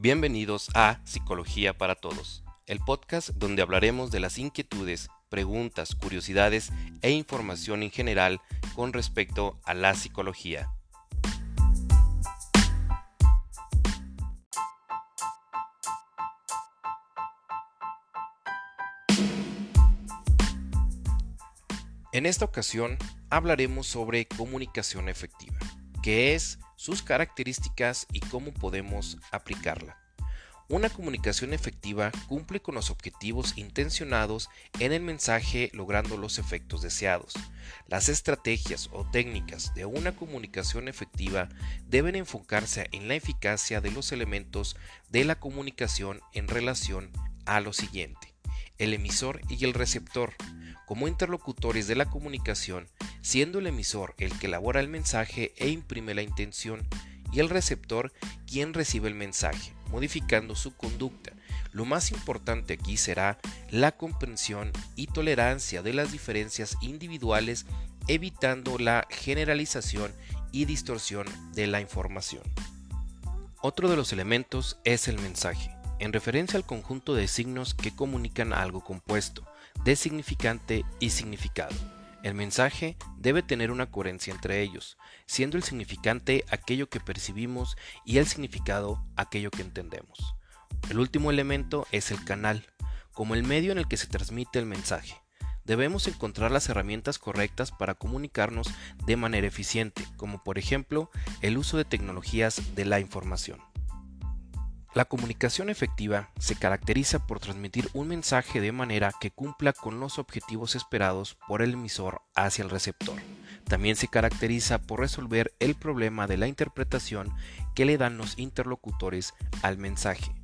Bienvenidos a Psicología para Todos, el podcast donde hablaremos de las inquietudes, preguntas, curiosidades e información en general con respecto a la psicología. En esta ocasión hablaremos sobre comunicación efectiva, qué es, sus características y cómo podemos aplicarla. Una comunicación efectiva cumple con los objetivos intencionados en el mensaje logrando los efectos deseados. Las estrategias o técnicas de una comunicación efectiva deben enfocarse en la eficacia de los elementos de la comunicación en relación a lo siguiente. El emisor y el receptor, como interlocutores de la comunicación, siendo el emisor el que elabora el mensaje e imprime la intención, y el receptor quien recibe el mensaje, modificando su conducta. Lo más importante aquí será la comprensión y tolerancia de las diferencias individuales, evitando la generalización y distorsión de la información. Otro de los elementos es el mensaje, en referencia al conjunto de signos que comunican algo compuesto de significante y significado. El mensaje debe tener una coherencia entre ellos, siendo el significante aquello que percibimos y el significado aquello que entendemos. El último elemento es el canal, como el medio en el que se transmite el mensaje. Debemos encontrar las herramientas correctas para comunicarnos de manera eficiente, como por ejemplo el uso de tecnologías de la información. La comunicación efectiva se caracteriza por transmitir un mensaje de manera que cumpla con los objetivos esperados por el emisor hacia el receptor. También se caracteriza por resolver el problema de la interpretación que le dan los interlocutores al mensaje.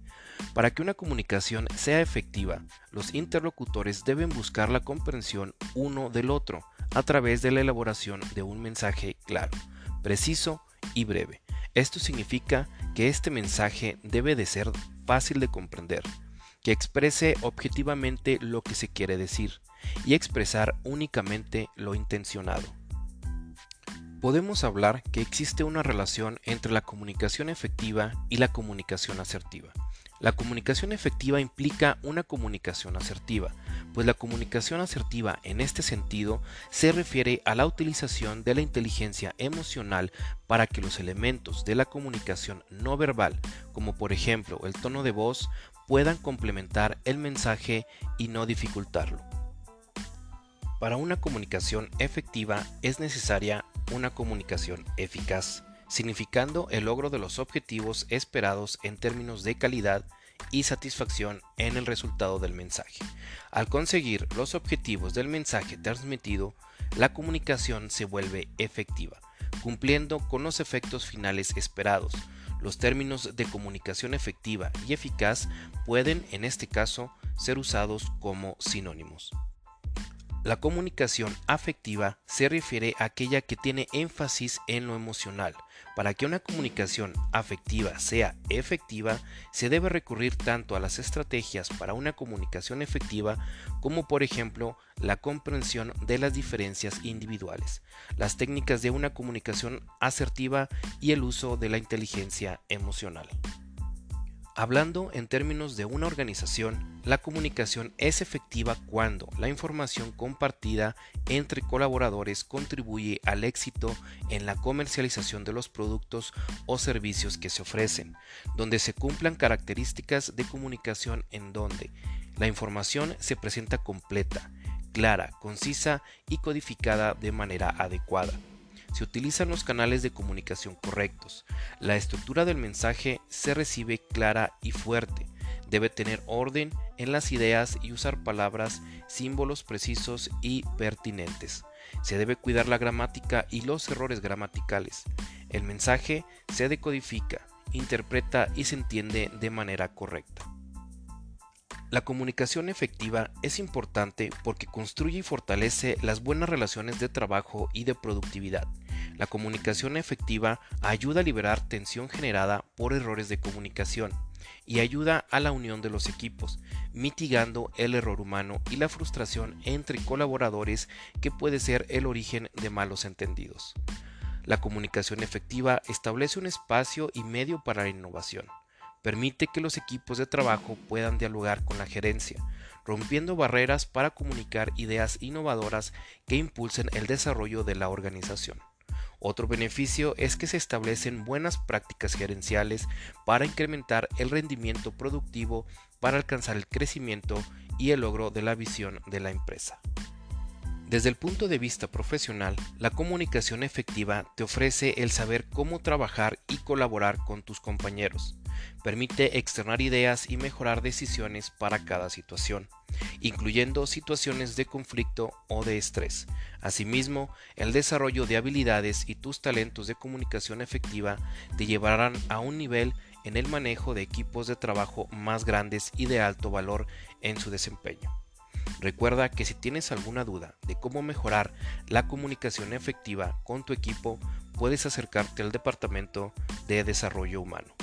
Para que una comunicación sea efectiva, los interlocutores deben buscar la comprensión uno del otro a través de la elaboración de un mensaje claro, preciso y breve. Esto significa que este mensaje debe de ser fácil de comprender, que exprese objetivamente lo que se quiere decir y expresar únicamente lo intencionado. Podemos hablar que existe una relación entre la comunicación efectiva y la comunicación asertiva. La comunicación efectiva implica una comunicación asertiva, pues la comunicación asertiva en este sentido se refiere a la utilización de la inteligencia emocional para que los elementos de la comunicación no verbal, como por ejemplo el tono de voz, puedan complementar el mensaje y no dificultarlo. Para una comunicación efectiva es necesaria una comunicación eficaz significando el logro de los objetivos esperados en términos de calidad y satisfacción en el resultado del mensaje. Al conseguir los objetivos del mensaje transmitido, la comunicación se vuelve efectiva, cumpliendo con los efectos finales esperados. Los términos de comunicación efectiva y eficaz pueden, en este caso, ser usados como sinónimos. La comunicación afectiva se refiere a aquella que tiene énfasis en lo emocional. Para que una comunicación afectiva sea efectiva, se debe recurrir tanto a las estrategias para una comunicación efectiva como por ejemplo la comprensión de las diferencias individuales, las técnicas de una comunicación asertiva y el uso de la inteligencia emocional. Hablando en términos de una organización, la comunicación es efectiva cuando la información compartida entre colaboradores contribuye al éxito en la comercialización de los productos o servicios que se ofrecen, donde se cumplan características de comunicación en donde la información se presenta completa, clara, concisa y codificada de manera adecuada se utilizan los canales de comunicación correctos. La estructura del mensaje se recibe clara y fuerte. Debe tener orden en las ideas y usar palabras, símbolos precisos y pertinentes. Se debe cuidar la gramática y los errores gramaticales. El mensaje se decodifica, interpreta y se entiende de manera correcta. La comunicación efectiva es importante porque construye y fortalece las buenas relaciones de trabajo y de productividad. La comunicación efectiva ayuda a liberar tensión generada por errores de comunicación y ayuda a la unión de los equipos, mitigando el error humano y la frustración entre colaboradores que puede ser el origen de malos entendidos. La comunicación efectiva establece un espacio y medio para la innovación permite que los equipos de trabajo puedan dialogar con la gerencia, rompiendo barreras para comunicar ideas innovadoras que impulsen el desarrollo de la organización. Otro beneficio es que se establecen buenas prácticas gerenciales para incrementar el rendimiento productivo para alcanzar el crecimiento y el logro de la visión de la empresa. Desde el punto de vista profesional, la comunicación efectiva te ofrece el saber cómo trabajar y colaborar con tus compañeros. Permite externar ideas y mejorar decisiones para cada situación, incluyendo situaciones de conflicto o de estrés. Asimismo, el desarrollo de habilidades y tus talentos de comunicación efectiva te llevarán a un nivel en el manejo de equipos de trabajo más grandes y de alto valor en su desempeño. Recuerda que si tienes alguna duda de cómo mejorar la comunicación efectiva con tu equipo, puedes acercarte al Departamento de Desarrollo Humano.